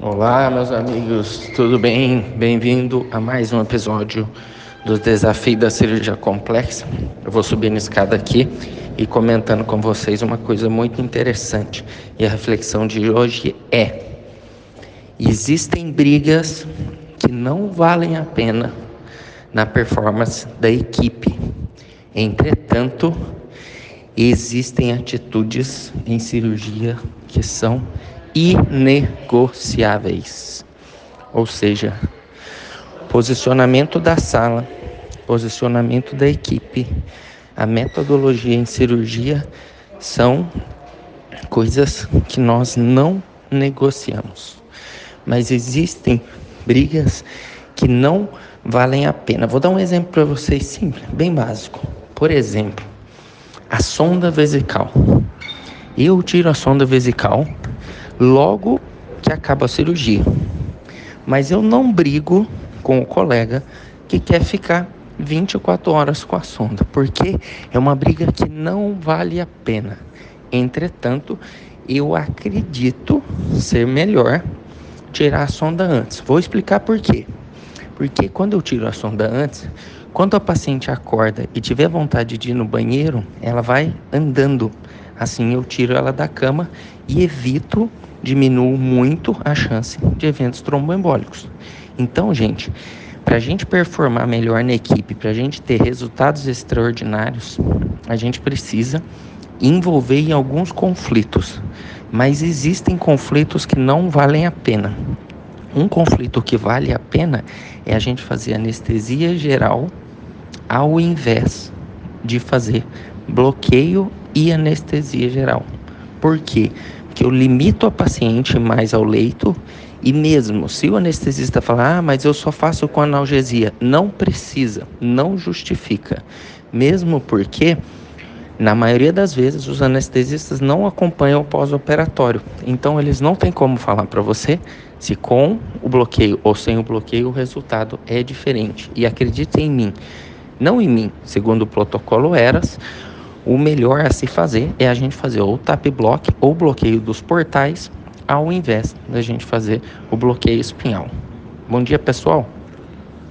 Olá, meus amigos, tudo bem? Bem-vindo a mais um episódio do Desafio da Cirurgia Complexa. Eu vou subir na escada aqui e comentando com vocês uma coisa muito interessante. E a reflexão de hoje é: existem brigas que não valem a pena na performance da equipe. Entretanto, existem atitudes em cirurgia que são inegociáveis. Ou seja, posicionamento da sala, posicionamento da equipe, a metodologia em cirurgia são coisas que nós não negociamos. Mas existem brigas que não valem a pena. Vou dar um exemplo para vocês simples, bem básico. Por exemplo, a sonda vesical. Eu tiro a sonda vesical logo que acaba a cirurgia. Mas eu não brigo com o colega que quer ficar 24 horas com a sonda, porque é uma briga que não vale a pena. Entretanto, eu acredito ser melhor tirar a sonda antes. Vou explicar por quê. Porque quando eu tiro a sonda antes, quando a paciente acorda e tiver vontade de ir no banheiro, ela vai andando. Assim eu tiro ela da cama e evito, diminuo muito a chance de eventos tromboembólicos. Então, gente, para a gente performar melhor na equipe, para a gente ter resultados extraordinários, a gente precisa envolver em alguns conflitos. Mas existem conflitos que não valem a pena. Um conflito que vale a pena é a gente fazer anestesia geral ao invés de fazer bloqueio e anestesia geral. Por quê? Porque eu limito a paciente mais ao leito e mesmo se o anestesista falar, ah, mas eu só faço com analgesia, não precisa, não justifica. Mesmo porque na maioria das vezes, os anestesistas não acompanham o pós-operatório, então eles não têm como falar para você se com o bloqueio ou sem o bloqueio o resultado é diferente. E acredite em mim, não em mim, segundo o protocolo ERAS, o melhor a se fazer é a gente fazer ou tap block ou bloqueio dos portais, ao invés da gente fazer o bloqueio espinhal. Bom dia, pessoal.